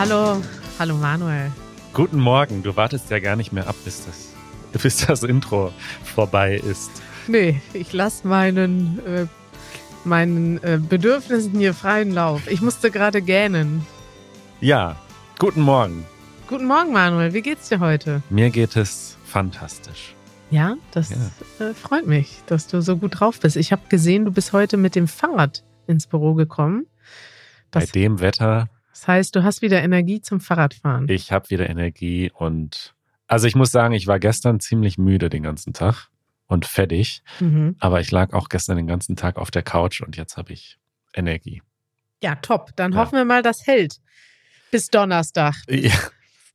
Hallo, hallo Manuel. Guten Morgen, du wartest ja gar nicht mehr ab, bis das, bis das Intro vorbei ist. Nee, ich lasse meinen, äh, meinen äh, Bedürfnissen hier freien Lauf. Ich musste gerade gähnen. Ja, guten Morgen. Guten Morgen, Manuel. Wie geht's dir heute? Mir geht es fantastisch. Ja, das ja. Äh, freut mich, dass du so gut drauf bist. Ich habe gesehen, du bist heute mit dem Fahrrad ins Büro gekommen. Das, Bei dem Wetter. Das heißt, du hast wieder Energie zum Fahrradfahren. Ich habe wieder Energie und also ich muss sagen, ich war gestern ziemlich müde den ganzen Tag und fettig, mhm. aber ich lag auch gestern den ganzen Tag auf der Couch und jetzt habe ich Energie. Ja, top. Dann ja. hoffen wir mal, das hält bis Donnerstag. Ja.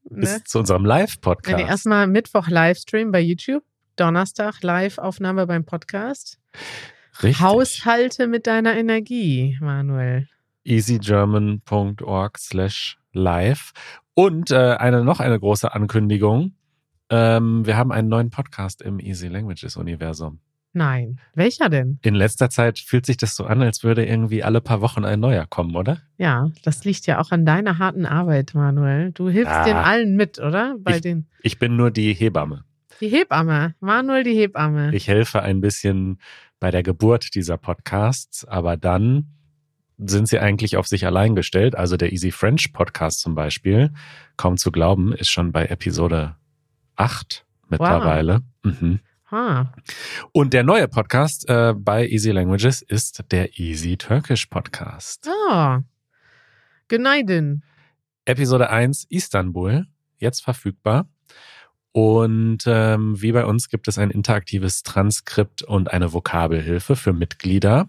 Bis ne? zu unserem Live-Podcast. Nee, erstmal Mittwoch Livestream bei YouTube, Donnerstag Live-Aufnahme beim Podcast. Richtig. Haushalte mit deiner Energie, Manuel. easygerman.org slash live. Und äh, eine noch eine große Ankündigung. Ähm, wir haben einen neuen Podcast im Easy Languages Universum. Nein. Welcher denn? In letzter Zeit fühlt sich das so an, als würde irgendwie alle paar Wochen ein neuer kommen, oder? Ja, das liegt ja auch an deiner harten Arbeit, Manuel. Du hilfst ah, den allen mit, oder? Bei ich, den. Ich bin nur die Hebamme. Die Hebamme. Manuel, die Hebamme. Ich helfe ein bisschen bei der Geburt dieser Podcasts, aber dann sind sie eigentlich auf sich allein gestellt. Also der Easy French Podcast zum Beispiel, kaum zu glauben, ist schon bei Episode 8 mittlerweile. Wow. Mhm. Ah. Und der neue Podcast äh, bei Easy Languages ist der Easy Turkish Podcast. Ah. Günaydin. Episode 1 Istanbul, jetzt verfügbar. Und ähm, wie bei uns gibt es ein interaktives Transkript und eine Vokabelhilfe für Mitglieder.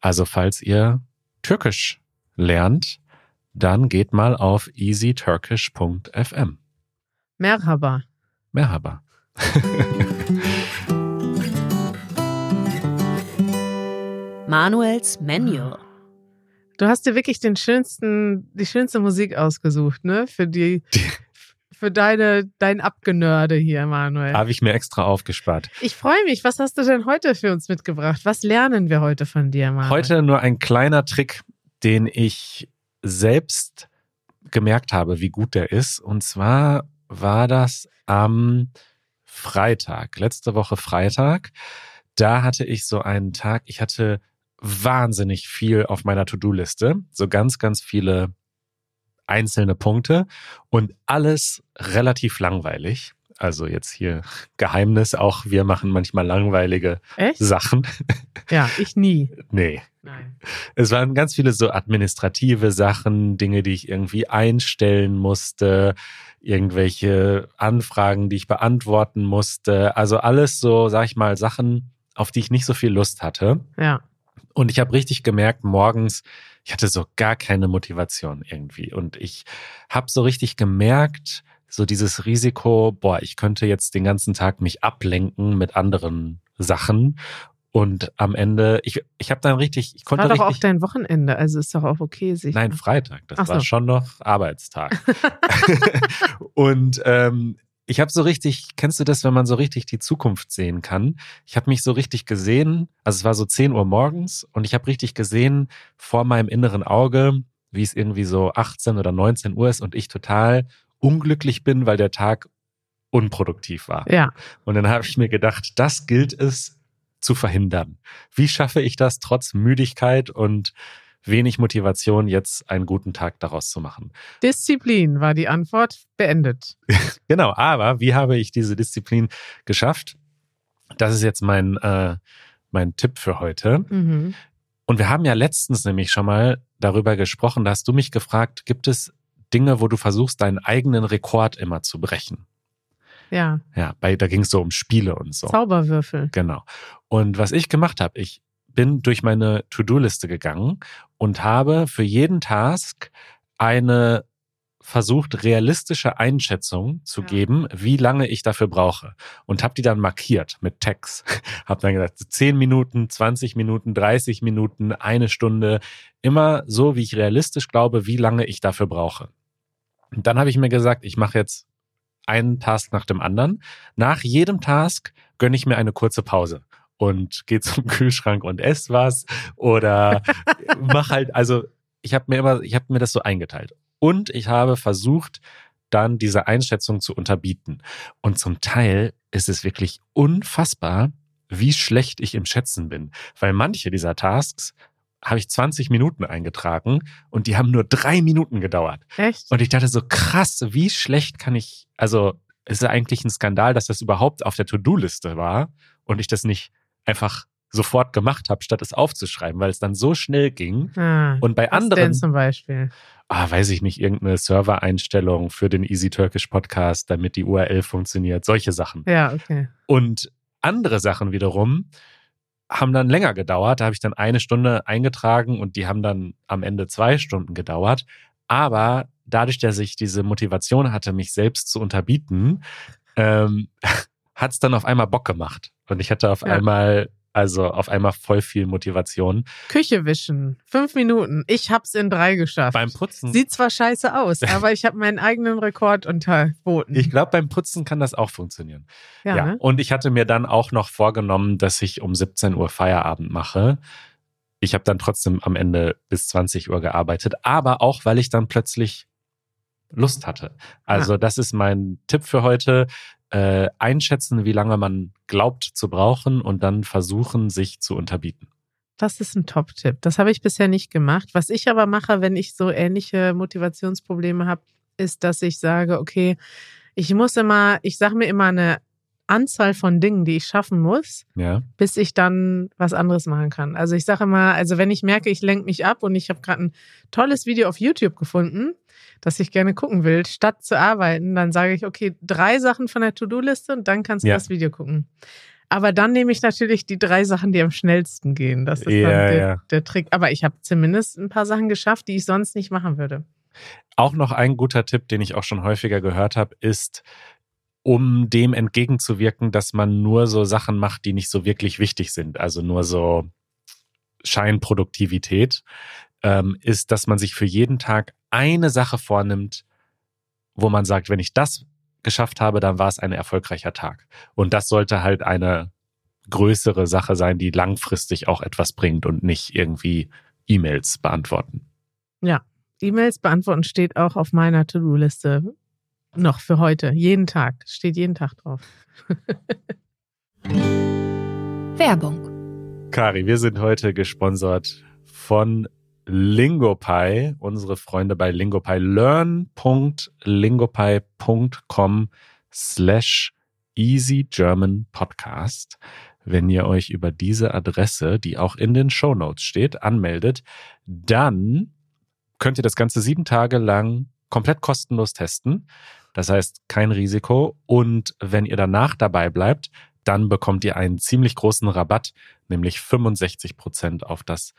Also falls ihr Türkisch lernt, dann geht mal auf easyturkish.fm. Merhaba. Merhaba. Manuels Manual. Du hast dir wirklich den schönsten, die schönste Musik ausgesucht, ne? Für die, für deine, dein Abgenörde hier, Manuel. Habe ich mir extra aufgespart. Ich freue mich. Was hast du denn heute für uns mitgebracht? Was lernen wir heute von dir, Manuel? Heute nur ein kleiner Trick, den ich selbst gemerkt habe, wie gut der ist. Und zwar war das am Freitag, letzte Woche Freitag. Da hatte ich so einen Tag, ich hatte wahnsinnig viel auf meiner To-Do-Liste, so ganz, ganz viele einzelne Punkte und alles relativ langweilig. Also jetzt hier Geheimnis, auch wir machen manchmal langweilige Echt? Sachen. Ja, ich nie. nee. Nein. Es waren ganz viele so administrative Sachen, Dinge, die ich irgendwie einstellen musste, irgendwelche Anfragen, die ich beantworten musste. Also alles so, sag ich mal, Sachen, auf die ich nicht so viel Lust hatte. Ja. Und ich habe richtig gemerkt, morgens, ich hatte so gar keine Motivation irgendwie. Und ich habe so richtig gemerkt, so dieses Risiko, boah, ich könnte jetzt den ganzen Tag mich ablenken mit anderen Sachen. Und am Ende, ich, ich habe dann richtig, ich konnte war doch richtig, auch dein Wochenende, also ist doch auch okay. Sich nein, Freitag, das so. war schon noch Arbeitstag. und ähm, ich habe so richtig, kennst du das, wenn man so richtig die Zukunft sehen kann? Ich habe mich so richtig gesehen, also es war so 10 Uhr morgens und ich habe richtig gesehen vor meinem inneren Auge, wie es irgendwie so 18 oder 19 Uhr ist und ich total unglücklich bin, weil der Tag unproduktiv war. Ja. Und dann habe ich mir gedacht, das gilt es zu verhindern. Wie schaffe ich das trotz Müdigkeit und wenig Motivation, jetzt einen guten Tag daraus zu machen. Disziplin war die Antwort beendet. genau, aber wie habe ich diese Disziplin geschafft? Das ist jetzt mein, äh, mein Tipp für heute. Mhm. Und wir haben ja letztens nämlich schon mal darüber gesprochen, da hast du mich gefragt, gibt es Dinge, wo du versuchst, deinen eigenen Rekord immer zu brechen? Ja. Ja, bei, da ging es so um Spiele und so. Zauberwürfel. Genau. Und was ich gemacht habe, ich bin durch meine To-Do-Liste gegangen und habe für jeden Task eine versucht, realistische Einschätzung zu ja. geben, wie lange ich dafür brauche. Und habe die dann markiert mit Tags. habe dann gesagt, 10 Minuten, 20 Minuten, 30 Minuten, eine Stunde. Immer so, wie ich realistisch glaube, wie lange ich dafür brauche. Und dann habe ich mir gesagt, ich mache jetzt einen Task nach dem anderen. Nach jedem Task gönne ich mir eine kurze Pause und geh zum Kühlschrank und ess was oder mach halt, also ich habe mir immer, ich habe mir das so eingeteilt. und ich habe versucht, dann diese Einschätzung zu unterbieten. Und zum Teil ist es wirklich unfassbar, wie schlecht ich im Schätzen bin. Weil manche dieser Tasks habe ich 20 Minuten eingetragen und die haben nur drei Minuten gedauert. Echt? Und ich dachte so, krass, wie schlecht kann ich, also es ist eigentlich ein Skandal, dass das überhaupt auf der To-Do-Liste war und ich das nicht einfach sofort gemacht habe, statt es aufzuschreiben, weil es dann so schnell ging. Ah, Und bei was anderen, denn zum Beispiel? ah, weiß ich nicht, irgendeine Server-Einstellung für den Easy Turkish Podcast, damit die URL funktioniert, solche Sachen. Ja, okay. Und andere Sachen wiederum haben dann länger gedauert. Da habe ich dann eine Stunde eingetragen und die haben dann am Ende zwei Stunden gedauert. Aber dadurch, dass ich diese Motivation hatte, mich selbst zu unterbieten, ähm, hat es dann auf einmal Bock gemacht. Und ich hatte auf Ja. einmal, also auf einmal voll viel Motivation. Küche wischen. Fünf Minuten. Ich hab's in drei geschafft. Beim Putzen. Sieht zwar scheiße aus, aber ich habe meinen eigenen Rekord unterboten. Ich glaube, beim Putzen kann das auch funktionieren. ja, Ja, Ne? und ich hatte mir dann auch noch vorgenommen, dass ich um 17 Uhr Feierabend mache. Ich habe dann trotzdem am Ende bis 20 Uhr gearbeitet, aber auch, weil ich dann plötzlich Lust hatte. Also das ist mein Tipp für heute. Äh, einschätzen, wie lange man glaubt zu brauchen und dann versuchen, sich zu unterbieten. Das ist ein Top-Tipp. Das habe ich bisher nicht gemacht. Was ich aber mache, wenn ich so ähnliche Motivationsprobleme habe, ist, dass ich sage, okay, ich muss immer, ich sage mir immer eine Anzahl von Dingen, die ich schaffen muss, Ja, bis ich dann was anderes machen kann. Also ich sage immer, also wenn ich merke, ich lenke mich ab und ich habe gerade ein tolles Video auf YouTube gefunden, das ich gerne gucken will, statt zu arbeiten, dann sage ich, okay, drei Sachen von der To-Do-Liste und dann kannst du Ja. das Video gucken. Aber dann nehme ich natürlich die drei Sachen, die am schnellsten gehen. Das ist Ja, dann der, ja. der Trick. Aber ich habe zumindest ein paar Sachen geschafft, die ich sonst nicht machen würde. Auch noch ein guter Tipp, den ich auch schon häufiger gehört habe, ist, um dem entgegenzuwirken, dass man nur so Sachen macht, die nicht so wirklich wichtig sind. Also nur so Scheinproduktivität, ähm, ist, dass man sich für jeden Tag eine Sache vornimmt, wo man sagt, wenn ich das geschafft habe, dann war es ein erfolgreicher Tag. Und das sollte halt eine größere Sache sein, die langfristig auch etwas bringt und nicht irgendwie E-Mails beantworten. E-Mails beantworten steht auch auf meiner To-Do-Liste noch für heute. Jeden Tag. Steht jeden Tag drauf. Werbung. Kari, wir sind heute gesponsert von Lingopie, unsere Freunde bei Lingopie. Learn.lingopie.com slash Easy German Podcast. Wenn ihr euch über diese Adresse, die auch in den Show Notes steht, anmeldet, dann könnt ihr das Ganze sieben Tage lang komplett kostenlos testen. Das heißt, kein Risiko. Und wenn ihr danach dabei bleibt, dann bekommt ihr einen ziemlich großen Rabatt, nämlich 65 Prozent auf das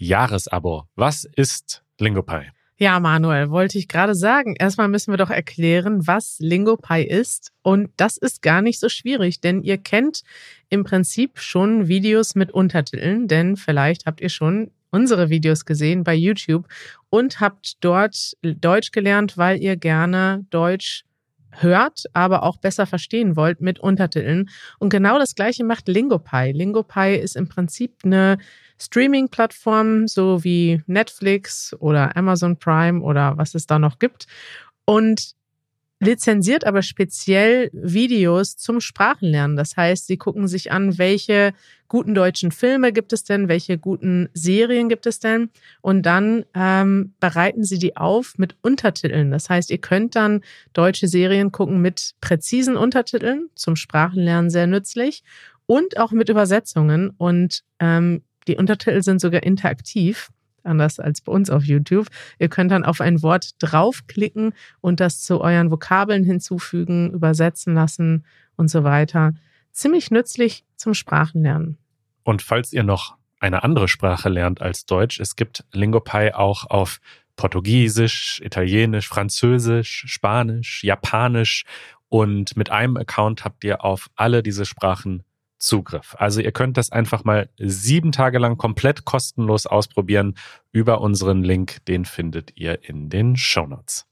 Jahresabo. Was ist Lingopie? Ja, Manuel, wollte ich gerade sagen. Erstmal müssen wir doch erklären, was Lingopie ist. Und das ist gar nicht so schwierig, denn ihr kennt im Prinzip schon Videos mit Untertiteln, denn vielleicht habt ihr schon unsere Videos gesehen bei YouTube und habt dort Deutsch gelernt, weil ihr gerne Deutsch hört, aber auch besser verstehen wollt mit Untertiteln. Und genau das gleiche macht Lingopie. Lingopie ist im Prinzip eine Streaming-Plattform, so wie Netflix oder Amazon Prime oder was es da noch gibt. Und lizenziert aber speziell Videos zum Sprachenlernen. Das heißt, sie gucken sich an, welche guten deutschen Filme gibt es denn, welche guten Serien gibt es denn und dann ähm, bereiten sie die auf mit Untertiteln. Das heißt, ihr könnt dann deutsche Serien gucken mit präzisen Untertiteln, zum Sprachenlernen sehr nützlich und auch mit Übersetzungen und ähm, die Untertitel sind sogar interaktiv anders als bei uns auf YouTube. Ihr könnt dann auf ein Wort draufklicken und das zu euren Vokabeln hinzufügen, übersetzen lassen und so weiter. Ziemlich nützlich zum Sprachenlernen. Und falls ihr noch eine andere Sprache lernt als Deutsch, es gibt Lingopie auch auf Portugiesisch, Italienisch, Französisch, Spanisch, Japanisch und mit einem Account habt ihr auf alle diese Sprachen Zugriff. Also ihr könnt das einfach mal sieben Tage lang komplett kostenlos ausprobieren über unseren Link. Den findet ihr in den Shownotes.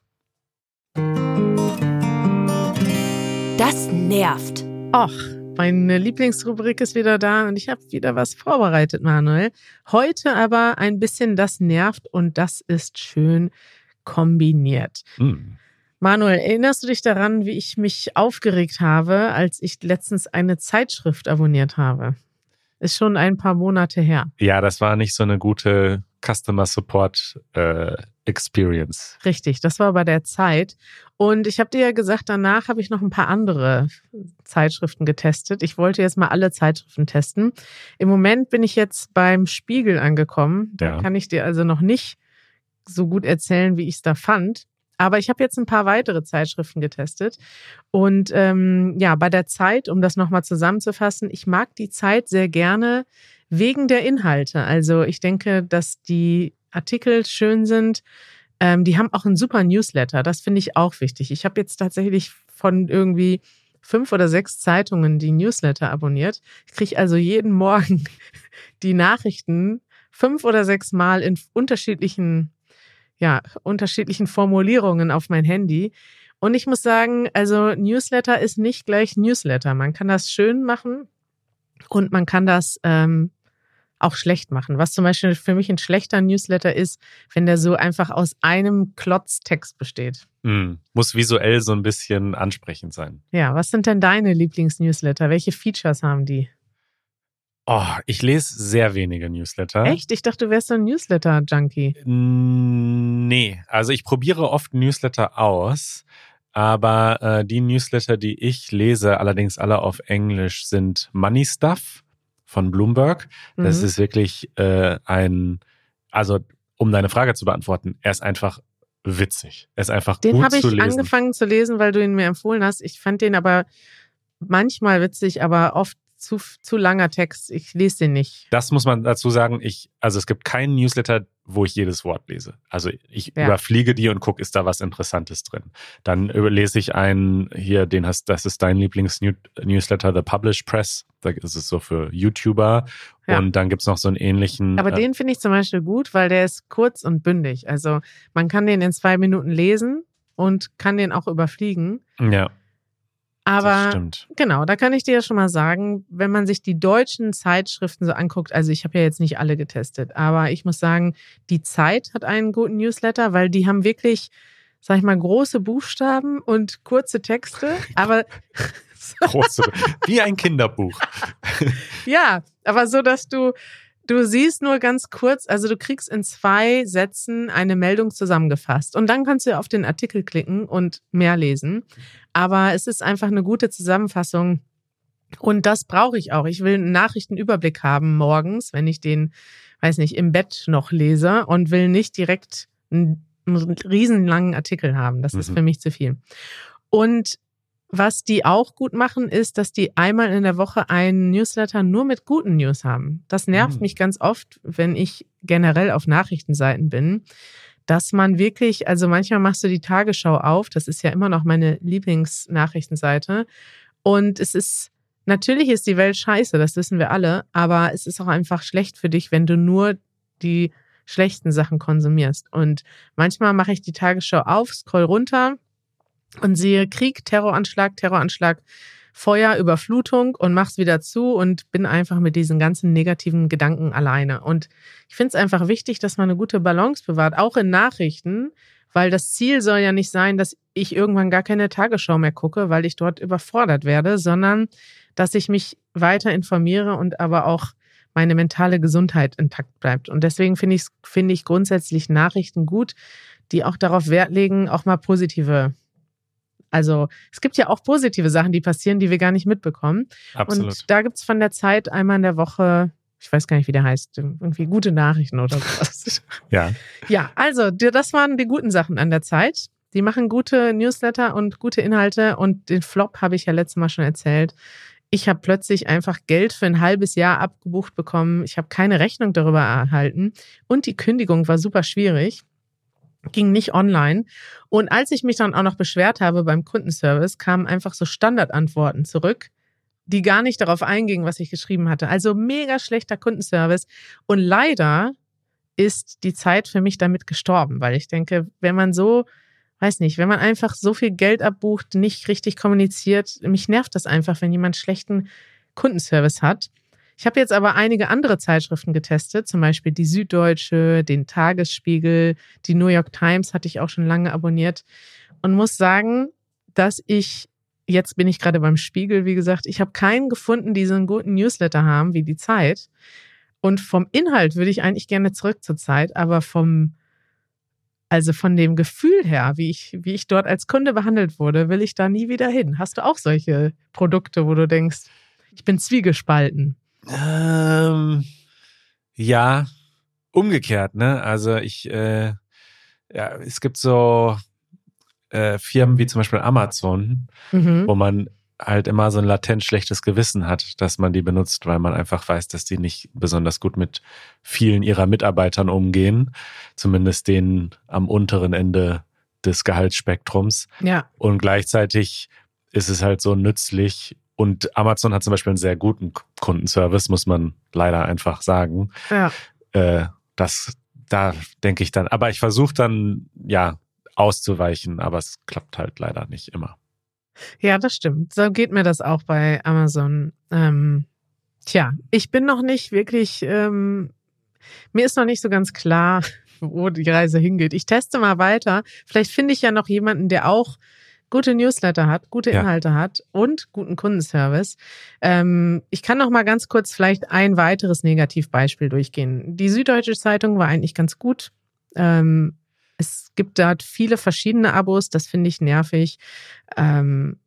Das nervt. Och, meine Lieblingsrubrik ist wieder da und ich habe wieder was vorbereitet, Manuel. Heute aber ein bisschen das nervt und das ist schön kombiniert. Hm. Manuel, erinnerst du dich daran, wie ich mich aufgeregt habe, als ich letztens eine Zeitschrift abonniert habe? Ist schon ein paar Monate her. Ja, das war nicht so eine gute Customer Support äh, Experience. Richtig, das war bei der Zeit. Und ich habe dir ja gesagt, danach habe ich noch ein paar andere Zeitschriften getestet. Ich wollte jetzt mal alle Zeitschriften testen. Im Moment bin ich jetzt beim Spiegel angekommen. Da Ja. kann ich dir also noch nicht so gut erzählen, wie ich es da fand. Aber ich habe jetzt ein paar weitere Zeitschriften getestet. Und ähm, ja, bei der Zeit, um das nochmal zusammenzufassen, ich mag die Zeit sehr gerne wegen der Inhalte. Also ich denke, dass die Artikel schön sind. Ähm, die haben auch einen super Newsletter. Das finde ich auch wichtig. Ich habe jetzt tatsächlich von irgendwie fünf oder sechs Zeitungen die Newsletter abonniert. Ich kriege also jeden Morgen die Nachrichten fünf oder sechs Mal in unterschiedlichen, ja, unterschiedlichen Formulierungen auf mein Handy. Und ich muss sagen, also Newsletter ist nicht gleich Newsletter. Man kann das schön machen und man kann das ähm, auch schlecht machen. Was zum Beispiel für mich ein schlechter Newsletter ist, wenn der so einfach aus einem Klotz Text besteht. Hm. Muss visuell so ein bisschen ansprechend sein. Ja, was sind denn deine Lieblingsnewsletter? Welche Features haben die? Oh, ich lese sehr wenige Newsletter. Echt? Ich dachte, du wärst so ein Newsletter-Junkie. Nee, also ich probiere oft Newsletter aus, aber äh, die Newsletter, die ich lese, allerdings alle auf Englisch, sind Money Stuff von Bloomberg. Das Mhm. ist wirklich äh, ein, also um deine Frage zu beantworten, er ist einfach witzig. Er ist einfach Den gut habe zu ich lesen. angefangen zu lesen, weil du ihn mir empfohlen hast. Ich fand den aber manchmal witzig, aber oft zu, zu langer Text. Ich lese den nicht. Das muss man dazu sagen. Ich, also es gibt keinen Newsletter, wo ich jedes Wort lese. Also ich Ja. überfliege die und gucke, ist da was Interessantes drin. Dann lese ich einen hier, den hast, das ist dein Lieblings-Newsletter, The Publish Press. Da ist es so für YouTuber. Ja. Und dann gibt's noch so einen ähnlichen. Aber äh, den finde ich zum Beispiel gut, weil der ist kurz und bündig. Also man kann den in zwei Minuten lesen und kann den auch überfliegen. ja, Aber. Genau, da kann ich dir ja schon mal sagen, wenn man sich die deutschen Zeitschriften so anguckt, also ich habe ja jetzt nicht alle getestet, aber ich muss sagen, die Zeit hat einen guten Newsletter, weil die haben wirklich, sag ich mal, große Buchstaben und kurze Texte, aber Große, wie ein Kinderbuch. ja, aber so, dass du Du siehst nur ganz kurz, also du kriegst in zwei Sätzen eine Meldung zusammengefasst und dann kannst du auf den Artikel klicken und mehr lesen. Aber es ist einfach eine gute Zusammenfassung und das brauche ich auch. Ich will einen Nachrichtenüberblick haben morgens, wenn ich den, weiß nicht, im Bett noch lese und will nicht direkt einen, einen riesenlangen Artikel haben. Das ist Mhm. für mich zu viel. Und was die auch gut machen, ist, dass die einmal in der Woche einen Newsletter nur mit guten News haben. Das nervt Mhm. mich ganz oft, wenn ich generell auf Nachrichtenseiten bin, dass man wirklich, also manchmal machst du die Tagesschau auf, das ist ja immer noch meine Lieblingsnachrichtenseite. Und es ist, natürlich ist die Welt scheiße, das wissen wir alle, aber es ist auch einfach schlecht für dich, wenn du nur die schlechten Sachen konsumierst. Und manchmal mache ich die Tagesschau auf, scroll runter und sehe Krieg, Terroranschlag, Terroranschlag, Feuer, Überflutung und mach's wieder zu und bin einfach mit diesen ganzen negativen Gedanken alleine. Und ich finde es einfach wichtig, dass man eine gute Balance bewahrt, auch in Nachrichten, weil das Ziel soll ja nicht sein, dass ich irgendwann gar keine Tagesschau mehr gucke, weil ich dort überfordert werde, sondern dass ich mich weiter informiere und aber auch meine mentale Gesundheit intakt bleibt. Und deswegen finde ich, finde ich grundsätzlich Nachrichten gut, die auch darauf Wert legen, auch mal positive also es gibt ja auch positive Sachen, die passieren, die wir gar nicht mitbekommen. Absolut. Und da gibt's von der Zeit einmal in der Woche, ich weiß gar nicht, wie der heißt, irgendwie gute Nachrichten oder sowas. ja. ja, also das waren die guten Sachen an der Zeit. Die machen gute Newsletter und gute Inhalte und den Flop habe ich ja letztes Mal schon erzählt. Ich habe plötzlich einfach Geld für ein halbes Jahr abgebucht bekommen. Ich habe keine Rechnung darüber erhalten und die Kündigung war super schwierig ging nicht online. Und als ich mich dann auch noch beschwert habe beim Kundenservice, kamen einfach so Standardantworten zurück, die gar nicht darauf eingingen, was ich geschrieben hatte. Also mega schlechter Kundenservice. Und leider ist die Zeit für mich damit gestorben, weil ich denke, wenn man so, weiß nicht, wenn man einfach so viel Geld abbucht, nicht richtig kommuniziert, mich nervt das einfach, wenn jemand schlechten Kundenservice hat. Ich habe jetzt aber einige andere Zeitschriften getestet, zum Beispiel die Süddeutsche, den Tagesspiegel, die New York Times hatte ich auch schon lange abonniert und muss sagen, dass ich jetzt bin ich gerade beim Spiegel, wie gesagt, ich habe keinen gefunden, die so einen guten Newsletter haben wie die Zeit. Und vom Inhalt würde ich eigentlich gerne zurück zur Zeit, aber vom also von dem Gefühl her, wie ich, wie ich dort als Kunde behandelt wurde, will ich da nie wieder hin. Hast du auch solche Produkte, wo du denkst, ich bin zwiegespalten? Ähm, ja, umgekehrt, ne? Also ich, äh, ja, es gibt so äh, Firmen wie zum Beispiel Amazon, mhm. wo man halt immer so ein latent schlechtes Gewissen hat, dass man die benutzt, weil man einfach weiß, dass die nicht besonders gut mit vielen ihrer Mitarbeitern umgehen, zumindest denen am unteren Ende des Gehaltsspektrums. Ja. Und gleichzeitig ist es halt so nützlich. Und Amazon hat zum Beispiel einen sehr guten Kundenservice, muss man leider einfach sagen. Ja. Äh, das, da denke ich dann, aber ich versuche dann, ja, auszuweichen, aber es klappt halt leider nicht immer. Ja, das stimmt. So geht mir das auch bei Amazon. Ähm, tja, ich bin noch nicht wirklich, ähm, mir ist noch nicht so ganz klar, wo die Reise hingeht. Ich teste mal weiter. Vielleicht finde ich ja noch jemanden, der auch gute Newsletter hat, gute Inhalte ja. hat und guten Kundenservice. Ähm, ich kann noch mal ganz kurz vielleicht ein weiteres Negativbeispiel durchgehen. Die Süddeutsche Zeitung war eigentlich ganz gut. Ähm, es gibt dort viele verschiedene Abos, das finde ich nervig. Ähm,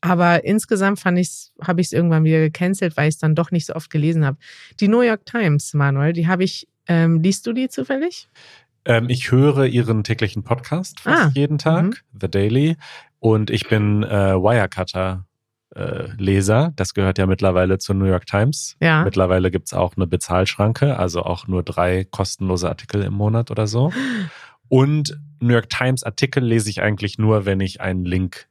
aber insgesamt fand ich's, habe ich es irgendwann wieder gecancelt, weil ich es dann doch nicht so oft gelesen habe. Die New York Times, Manuel, die habe ich, ähm, liest du die zufällig? Ähm, ich höre ihren täglichen Podcast fast ah, jeden Tag, mhm. The Daily. Und ich bin äh, Wirecutter. Äh, Leser, das gehört ja mittlerweile zur New York Times. Ja. Mittlerweile gibt's auch eine Bezahlschranke, also auch nur drei kostenlose Artikel im Monat oder so. Und New York Times Artikel lese ich eigentlich nur, wenn ich einen Link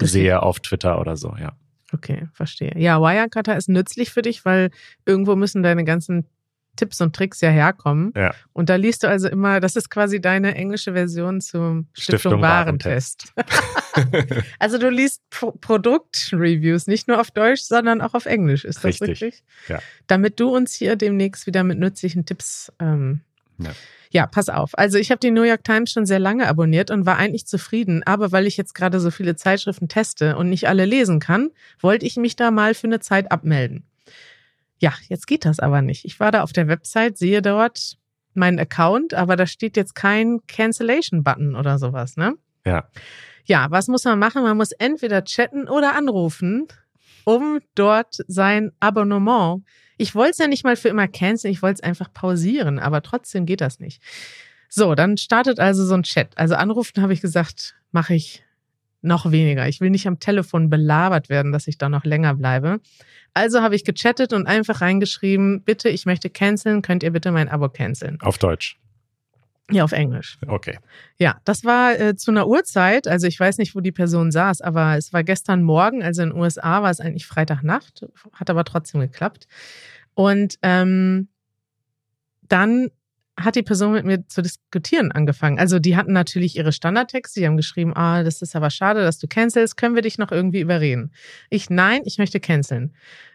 sehe auf Twitter oder so, ja. Okay, verstehe. Ja, Wirecutter ist nützlich für dich, weil irgendwo müssen deine ganzen Tipps und Tricks ja herkommen. Ja. Und da liest du also immer, das ist quasi deine englische Version zum Stiftung, Stiftung Warentest. also du liest Pro Produktreviews nicht nur auf Deutsch, sondern auch auf Englisch. Ist das richtig? richtig? Ja. Damit du uns hier demnächst wieder mit nützlichen Tipps ähm, ja. Ja, pass auf. Also ich habe die New York Times schon sehr lange abonniert und war eigentlich zufrieden, aber weil ich jetzt gerade so viele Zeitschriften teste und nicht alle lesen kann, wollte ich mich da mal für eine Zeit abmelden. Ja, jetzt geht das aber nicht. Ich war da auf der Website, sehe dort meinen Account, aber da steht jetzt kein Cancellation-Button oder sowas, ne? Ja. Ja, was muss man machen? Man muss entweder chatten oder anrufen, um dort sein Abonnement ich wollte es ja nicht mal für immer canceln, ich wollte es einfach pausieren, aber trotzdem geht das nicht. So, dann startet also so ein Chat. Also anrufen habe ich gesagt, mache ich noch weniger. Ich will nicht am Telefon belabert werden, dass ich da noch länger bleibe. Also habe ich gechattet und einfach reingeschrieben, bitte, ich möchte canceln, könnt ihr bitte mein Abo canceln. Auf Deutsch. Ja, auf Englisch. Okay. Ja, das war äh, zu einer Uhrzeit, also ich weiß nicht, wo die Person saß, aber es war gestern Morgen, also in den USA war es eigentlich Freitagnacht, hat aber trotzdem geklappt. Und ähm, dann hat die Person mit mir zu diskutieren angefangen. Also die hatten natürlich ihre Standardtexte, die haben geschrieben, ah, das ist aber schade, dass du cancelst, können wir dich noch irgendwie überreden? Ich, nein, ich möchte canceln.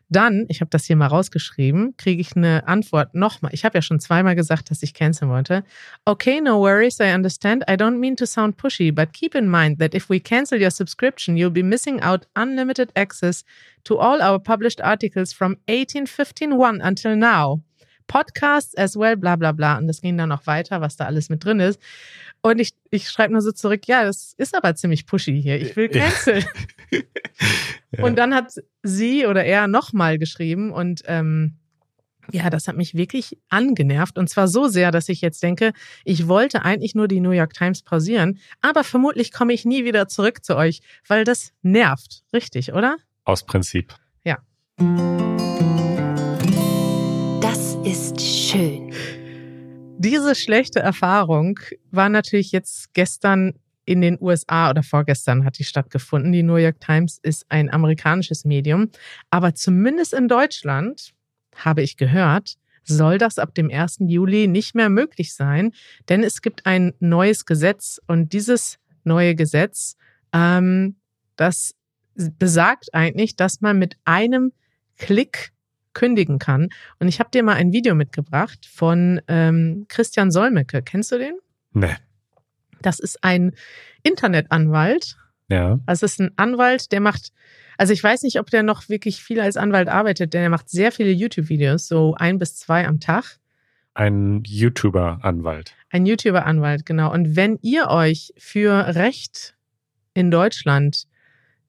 Dann, ich habe das hier mal rausgeschrieben, kriege ich eine Antwort nochmal. Ich habe ja schon zweimal gesagt, dass ich canceln wollte. Okay, no worries, I understand. I don't mean to sound pushy, but keep in mind that if we cancel your subscription, you'll be missing out unlimited access to all our published articles from 1851 until now. Podcasts as well, bla bla bla. Und das ging dann noch weiter, was da alles mit drin ist. Und ich, ich schreibe nur so zurück, ja, das ist aber ziemlich pushy hier. Ich will canceln. ja. Und dann hat sie oder er nochmal geschrieben und ähm, ja, das hat mich wirklich angenervt. Und zwar so sehr, dass ich jetzt denke, ich wollte eigentlich nur die New York Times pausieren, aber vermutlich komme ich nie wieder zurück zu euch, weil das nervt. Richtig, oder? Aus Prinzip. Ja. Schön. Diese schlechte Erfahrung war natürlich jetzt gestern in den USA oder vorgestern hat die stattgefunden. Die New York Times ist ein amerikanisches Medium. Aber zumindest in Deutschland, habe ich gehört, soll das ab dem 1. Juli nicht mehr möglich sein, denn es gibt ein neues Gesetz und dieses neue Gesetz, ähm, das besagt eigentlich, dass man mit einem Klick kündigen kann. Und ich habe dir mal ein Video mitgebracht von ähm, Christian Solmecke. Kennst du den? Nee. Das ist ein Internetanwalt. Ja. Also es ist ein Anwalt, der macht, also ich weiß nicht, ob der noch wirklich viel als Anwalt arbeitet, denn er macht sehr viele YouTube-Videos, so ein bis zwei am Tag. Ein YouTuber-Anwalt. Ein YouTuber-Anwalt, genau. Und wenn ihr euch für Recht in Deutschland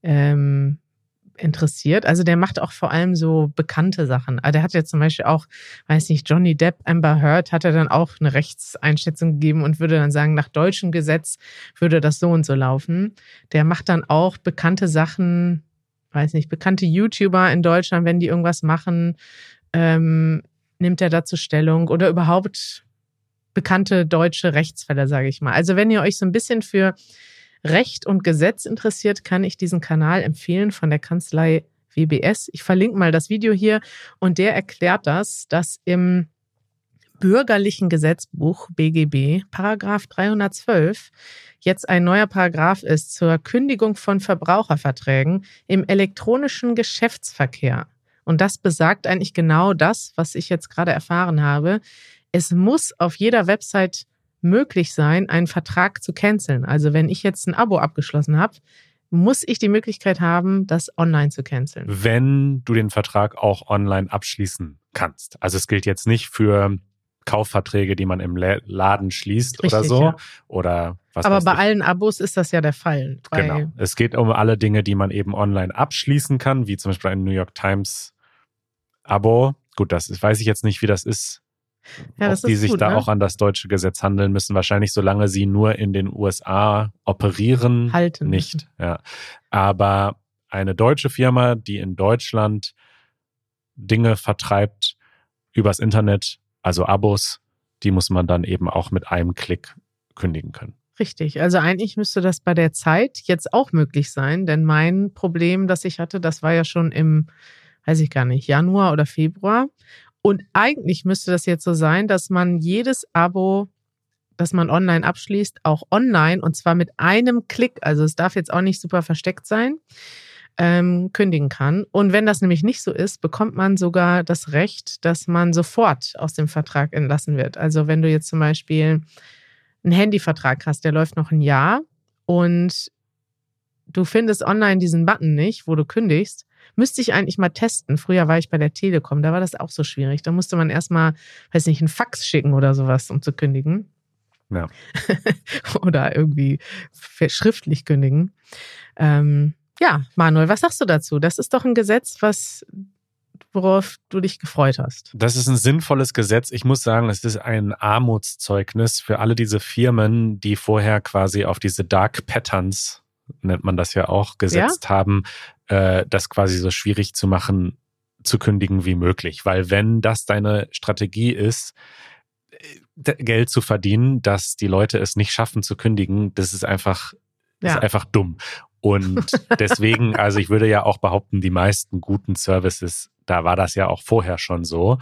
ähm, interessiert. Also der macht auch vor allem so bekannte Sachen. Also der hat ja zum Beispiel auch, weiß nicht, Johnny Depp, Amber Heard, hat er dann auch eine Rechtseinschätzung gegeben und würde dann sagen, nach deutschem Gesetz würde das so und so laufen. Der macht dann auch bekannte Sachen, weiß nicht, bekannte YouTuber in Deutschland, wenn die irgendwas machen, ähm, nimmt er dazu Stellung oder überhaupt bekannte deutsche Rechtsfälle, sage ich mal. Also wenn ihr euch so ein bisschen für Recht und Gesetz interessiert, kann ich diesen Kanal empfehlen von der Kanzlei WBS. Ich verlinke mal das Video hier und der erklärt das, dass im bürgerlichen Gesetzbuch BGB Paragraph 312 jetzt ein neuer Paragraph ist zur Kündigung von Verbraucherverträgen im elektronischen Geschäftsverkehr. Und das besagt eigentlich genau das, was ich jetzt gerade erfahren habe. Es muss auf jeder Website möglich sein, einen Vertrag zu canceln. Also wenn ich jetzt ein Abo abgeschlossen habe, muss ich die Möglichkeit haben, das online zu canceln. Wenn du den Vertrag auch online abschließen kannst. Also es gilt jetzt nicht für Kaufverträge, die man im Laden schließt Richtig, oder so. Ja. Oder was Aber bei ich. allen Abos ist das ja der Fall. Genau. Es geht um alle Dinge, die man eben online abschließen kann, wie zum Beispiel ein New York Times Abo. Gut, das weiß ich jetzt nicht, wie das ist ja, ob die sich gut, da ne? auch an das deutsche Gesetz handeln müssen. Wahrscheinlich, solange sie nur in den USA operieren, halten nicht. Ja. Aber eine deutsche Firma, die in Deutschland Dinge vertreibt übers Internet, also Abos, die muss man dann eben auch mit einem Klick kündigen können. Richtig. Also eigentlich müsste das bei der Zeit jetzt auch möglich sein, denn mein Problem, das ich hatte, das war ja schon im, weiß ich gar nicht, Januar oder Februar. Und eigentlich müsste das jetzt so sein, dass man jedes Abo, das man online abschließt, auch online und zwar mit einem Klick, also es darf jetzt auch nicht super versteckt sein, ähm, kündigen kann. Und wenn das nämlich nicht so ist, bekommt man sogar das Recht, dass man sofort aus dem Vertrag entlassen wird. Also wenn du jetzt zum Beispiel einen Handyvertrag hast, der läuft noch ein Jahr und du findest online diesen Button nicht, wo du kündigst, Müsste ich eigentlich mal testen. Früher war ich bei der Telekom, da war das auch so schwierig. Da musste man erstmal, weiß nicht, einen Fax schicken oder sowas, um zu kündigen. Ja. oder irgendwie schriftlich kündigen. Ähm, ja, Manuel, was sagst du dazu? Das ist doch ein Gesetz, was worauf du dich gefreut hast. Das ist ein sinnvolles Gesetz. Ich muss sagen, es ist ein Armutszeugnis für alle diese Firmen, die vorher quasi auf diese Dark Patterns nennt man das ja auch, gesetzt ja? haben, äh, das quasi so schwierig zu machen, zu kündigen wie möglich. Weil wenn das deine Strategie ist, äh, Geld zu verdienen, dass die Leute es nicht schaffen zu kündigen, das ist einfach, ja. ist einfach dumm. Und deswegen, also ich würde ja auch behaupten, die meisten guten Services, da war das ja auch vorher schon so.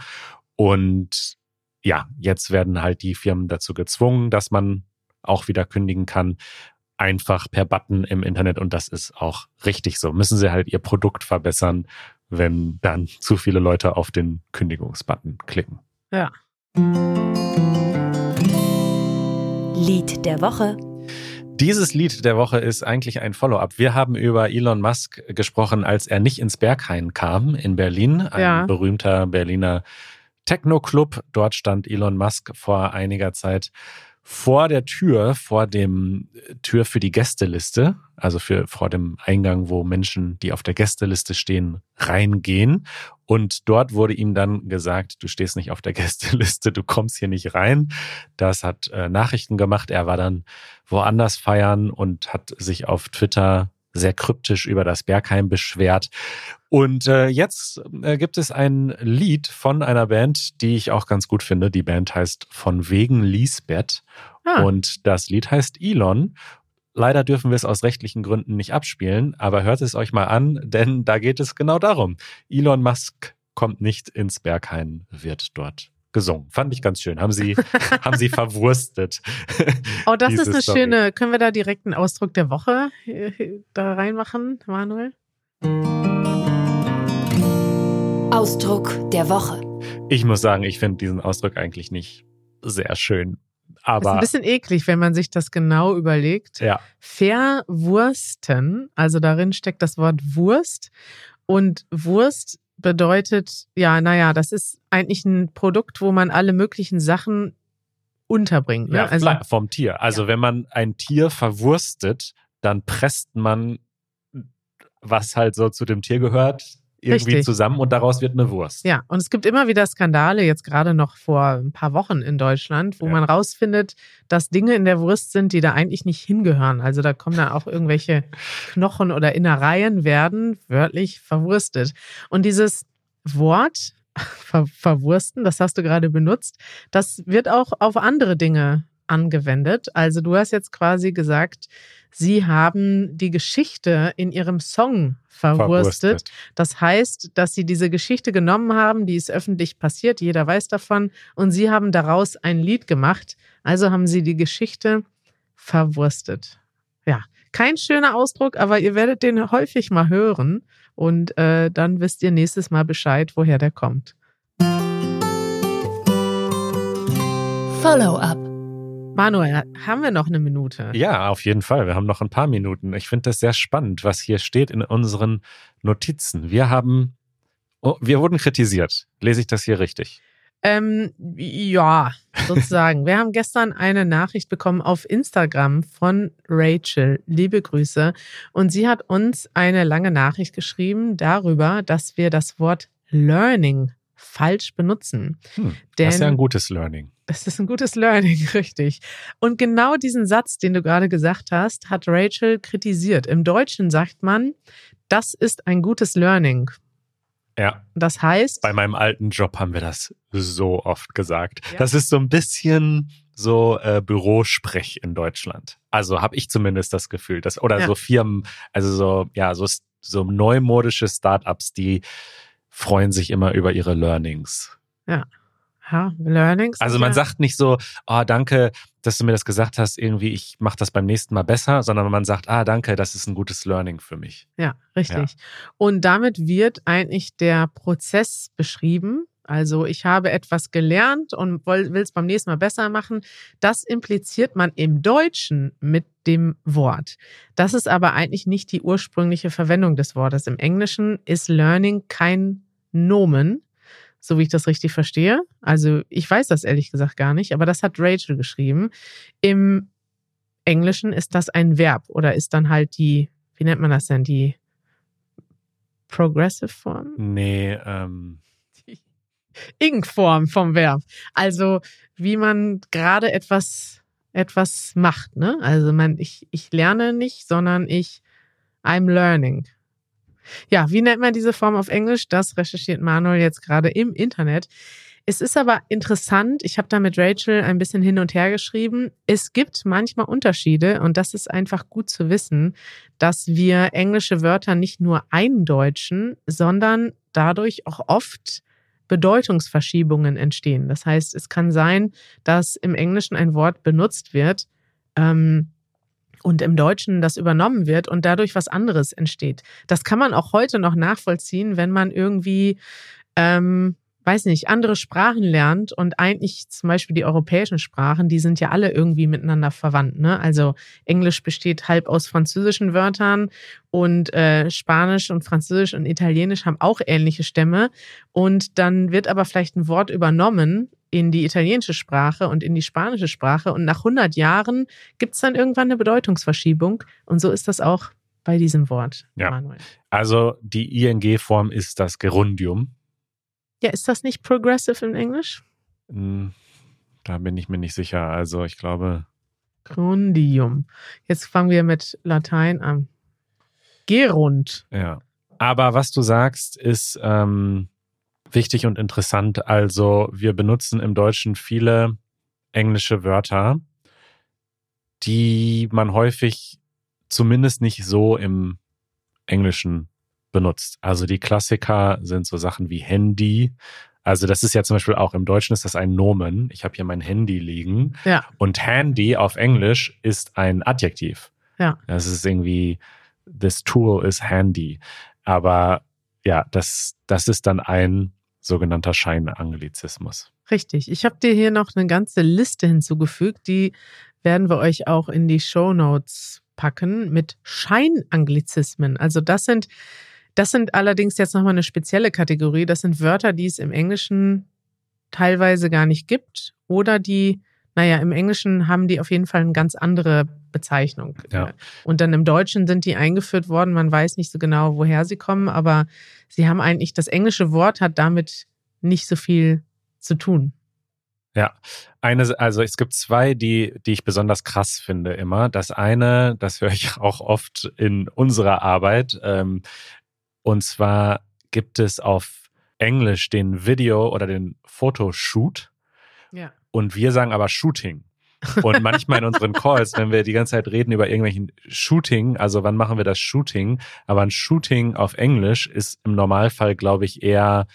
Und ja, jetzt werden halt die Firmen dazu gezwungen, dass man auch wieder kündigen kann einfach per Button im Internet und das ist auch richtig so. Müssen sie halt ihr Produkt verbessern, wenn dann zu viele Leute auf den Kündigungsbutton klicken. Ja. Lied der Woche. Dieses Lied der Woche ist eigentlich ein Follow-up. Wir haben über Elon Musk gesprochen, als er nicht ins Berghain kam in Berlin, ein ja. berühmter Berliner Techno-Club. Dort stand Elon Musk vor einiger Zeit vor der Tür, vor dem äh, Tür für die Gästeliste, also für vor dem Eingang, wo Menschen, die auf der Gästeliste stehen, reingehen. Und dort wurde ihm dann gesagt, du stehst nicht auf der Gästeliste, du kommst hier nicht rein. Das hat äh, Nachrichten gemacht. Er war dann woanders feiern und hat sich auf Twitter sehr kryptisch über das Bergheim beschwert. Und äh, jetzt äh, gibt es ein Lied von einer Band, die ich auch ganz gut finde. Die Band heißt Von wegen Lisbeth. Ah. Und das Lied heißt Elon. Leider dürfen wir es aus rechtlichen Gründen nicht abspielen, aber hört es euch mal an, denn da geht es genau darum. Elon Musk kommt nicht ins Berghain, wird dort gesungen. Fand ich ganz schön. Haben sie, haben sie verwurstet. Oh, das ist eine Story. schöne. Können wir da direkt einen Ausdruck der Woche äh, da reinmachen, Manuel? Ausdruck der Woche. Ich muss sagen, ich finde diesen Ausdruck eigentlich nicht sehr schön. Aber ist ein bisschen eklig, wenn man sich das genau überlegt. ja, Verwursten, also darin steckt das Wort Wurst. Und Wurst bedeutet, ja, naja, das ist eigentlich ein Produkt, wo man alle möglichen Sachen unterbringt. Ne? ja also, vom Tier. Also wenn man ein Tier verwurstet, dann presst man, was halt so zu dem Tier gehört, irgendwie Richtig. zusammen und daraus wird eine Wurst. ja, und es gibt immer wieder Skandale, jetzt gerade noch vor ein paar Wochen in Deutschland, wo Ja. man rausfindet, dass Dinge in der Wurst sind, die da eigentlich nicht hingehören. Also da kommen dann auch irgendwelche Knochen oder Innereien werden wörtlich verwurstet. Und dieses Wort ver verwursten, das hast du gerade benutzt, das wird auch auf andere Dinge angewendet. Also du hast jetzt quasi gesagt, sie haben die Geschichte in ihrem Song verwurstet. Das heißt, dass sie diese Geschichte genommen haben, die ist öffentlich passiert, jeder weiß davon, und sie haben daraus ein Lied gemacht. Also haben sie die Geschichte verwurstet. Ja, kein schöner Ausdruck, aber ihr werdet den häufig mal hören und äh, dann wisst ihr nächstes Mal Bescheid, woher der kommt. Follow-up. Manuel, haben wir noch eine Minute? Ja, auf jeden Fall. Wir haben noch ein paar Minuten. Ich finde das sehr spannend, was hier steht in unseren Notizen. Wir haben, oh, wir wurden kritisiert. Lese ich das hier richtig? Ähm, ja, sozusagen. Wir haben gestern eine Nachricht bekommen auf Instagram von Rachel. Liebe Grüße. Und sie hat uns eine lange Nachricht geschrieben darüber, dass wir das Wort Learning falsch benutzen. Hm, Denn das ist ja ein gutes Learning. das ist ein gutes Learning, richtig. Und genau diesen Satz, den du gerade gesagt hast, hat Rachel kritisiert. Im Deutschen sagt man, das ist ein gutes Learning. Ja, Das heißt, bei meinem alten Job haben wir das so oft gesagt. Ja. Das ist so ein bisschen so äh, Bürosprech in Deutschland. Also habe ich zumindest das Gefühl, dass oder Ja. so Firmen, also so ja so so neumodische Startups, die freuen sich immer über ihre Learnings. ja, Learnings. Also man ja, sagt nicht so, oh, danke, dass du mir das gesagt hast, irgendwie, ich mache das beim nächsten Mal besser, sondern man sagt, ah, danke, das ist ein gutes Learning für mich. Ja, richtig. Und damit wird eigentlich der Prozess beschrieben. Also ich habe etwas gelernt und will es beim nächsten Mal besser machen. Das impliziert man im Deutschen mit dem Wort. Das ist aber eigentlich nicht die ursprüngliche Verwendung des Wortes. Im Englischen ist Learning kein Nomen, so wie ich das richtig verstehe. Also ich weiß das ehrlich gesagt gar nicht, aber das hat Rachel geschrieben. Im Englischen ist das ein Verb oder ist dann halt die, wie nennt man das denn, die Progressive Form? Nee, ähm, Ing-Form vom Verb. Also wie man gerade etwas, etwas macht. Ne? Also man, ich, ich lerne nicht, sondern ich, I'm learning. Ja, wie nennt man diese Form auf Englisch? Das recherchiert Manuel jetzt gerade im Internet. Es ist aber interessant, ich habe da mit Rachel ein bisschen hin und her geschrieben. Es gibt manchmal Unterschiede und das ist einfach gut zu wissen, dass wir englische Wörter nicht nur eindeutschen, sondern dadurch auch oft Bedeutungsverschiebungen entstehen. Das heißt, es kann sein, dass im Englischen ein Wort benutzt wird ähm, und im Deutschen das übernommen wird und dadurch was anderes entsteht. Das kann man auch heute noch nachvollziehen, wenn man irgendwie, ähm, weiß nicht, andere Sprachen lernt und eigentlich zum Beispiel die europäischen Sprachen, die sind ja alle irgendwie miteinander verwandt. Ne? Also Englisch besteht halb aus französischen Wörtern und äh, Spanisch und Französisch und Italienisch haben auch ähnliche Stämme. Und dann wird aber vielleicht ein Wort übernommen in die italienische Sprache und in die spanische Sprache. Und nach 100 Jahren gibt es dann irgendwann eine Bedeutungsverschiebung. Und so ist das auch bei diesem Wort, Ja. Manuel. also die ING-Form ist das Gerundium. Ja, ist das nicht progressive in Englisch? Hm, Da bin ich mir nicht sicher. Also ich glaube, Grundium. Jetzt fangen wir mit Latein an. Gerund. ja. Aber was du sagst, ist ähm, wichtig und interessant. Also wir benutzen im Deutschen viele englische Wörter, die man häufig zumindest nicht so im Englischen benutzt. Also die Klassiker sind so Sachen wie Handy. Also das ist ja zum Beispiel auch im Deutschen ist das ein Nomen. Ich habe hier mein Handy liegen. Ja. Und handy auf Englisch ist ein Adjektiv. Ja. Das ist irgendwie, this tool is handy. Aber ja, das, das ist dann ein sogenannter Scheinanglizismus. Richtig. Ich habe dir hier noch eine ganze Liste hinzugefügt, die werden wir euch auch in die Show Notes packen mit Scheinanglizismen. Also das sind, das sind allerdings jetzt nochmal eine spezielle Kategorie. Das sind Wörter, die es im Englischen teilweise gar nicht gibt oder die, naja, im Englischen haben die auf jeden Fall eine ganz andere Bezeichnung. Ja. Und dann im Deutschen sind die eingeführt worden. Man weiß nicht so genau, woher sie kommen, aber sie haben eigentlich, das englische Wort hat damit nicht so viel zu tun. Ja, eine, also es gibt zwei, die, die ich besonders krass finde immer. Das eine, das höre ich auch oft in unserer Arbeit. Ähm, und zwar gibt es auf Englisch den Video oder den Fotoshoot. Ja. Und wir sagen aber Shooting. Und manchmal in unseren Calls, wenn wir die ganze Zeit reden über irgendwelchen Shooting, also wann machen wir das Shooting, aber ein Shooting auf Englisch ist im Normalfall, glaube ich, eher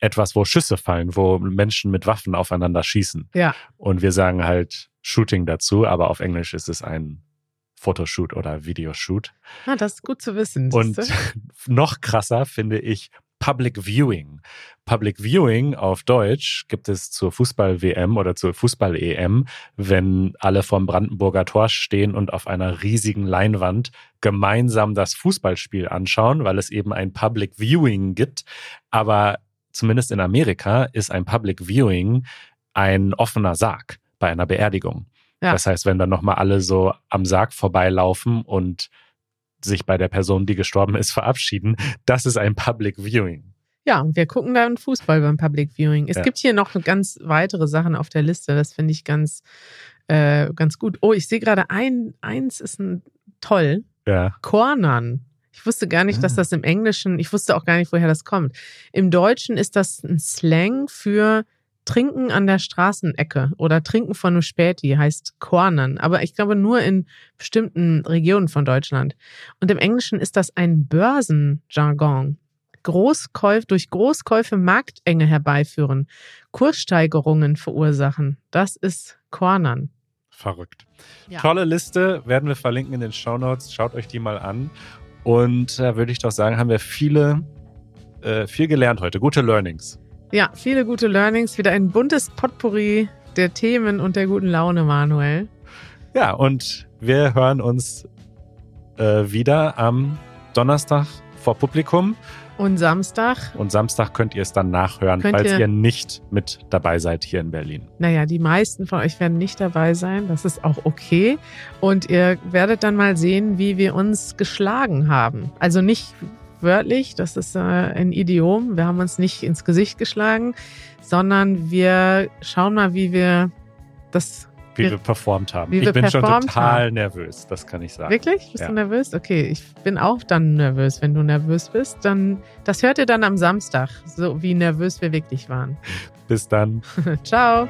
etwas, wo Schüsse fallen, wo Menschen mit Waffen aufeinander schießen. Ja. Und wir sagen halt Shooting dazu, aber auf Englisch ist es ein Fotoshoot oder Videoshoot. Ah, das ist gut zu wissen. Und noch krasser finde ich Public Viewing. Public Viewing auf Deutsch gibt es zur Fußball-WM oder zur Fußball-EM, wenn alle vorm Brandenburger Tor stehen und auf einer riesigen Leinwand gemeinsam das Fußballspiel anschauen, weil es eben ein Public Viewing gibt. Aber zumindest in Amerika ist ein Public Viewing ein offener Sarg bei einer Beerdigung. Ja. Das heißt, wenn dann nochmal alle so am Sarg vorbeilaufen und sich bei der Person, die gestorben ist, verabschieden, das ist ein Public Viewing. Ja, wir gucken dann Fußball beim Public Viewing. Es Ja. gibt hier noch ganz weitere Sachen auf der Liste. Das finde ich ganz, äh, ganz gut. Oh, ich sehe gerade ein, eins ist ein toll. Ja. Cornern. Ich wusste gar nicht, dass Ah. das im Englischen, ich wusste auch gar nicht, woher das kommt. Im Deutschen ist das ein Slang für Trinken an der Straßenecke oder Trinken von einem Späti, heißt Cornern. Aber ich glaube nur in bestimmten Regionen von Deutschland. Und im Englischen ist das ein Börsenjargon. Großkäuf, durch Großkäufe Marktenge herbeiführen, Kurssteigerungen verursachen. Das ist Cornern. Verrückt. Ja. Tolle Liste, werden wir verlinken in den Show Notes. Schaut euch die mal an. Und da würde ich doch sagen, haben wir viele, äh, viel gelernt heute. Gute Learnings. Ja, viele gute Learnings, wieder ein buntes Potpourri der Themen und der guten Laune, Manuel. Ja, und wir hören uns äh, wieder am Donnerstag vor Publikum. Und Samstag, Und Samstag könnt ihr es dann nachhören, Könnt falls ihr- ihr nicht mit dabei seid hier in Berlin. naja, die meisten von euch werden nicht dabei sein, das ist auch okay. Und ihr werdet dann mal sehen, wie wir uns geschlagen haben. Also nicht wörtlich, das ist äh, ein Idiom, wir haben uns nicht ins Gesicht geschlagen, sondern wir schauen mal, wie wir das Wie Wir- performt haben. wie ich bin schon total nervös, das kann ich sagen. Wirklich? Bist Ja. du nervös? Okay, ich bin auch dann nervös, wenn du nervös bist. Dann, das hört ihr dann am Samstag, so wie nervös wir wirklich waren. Bis dann. Ciao.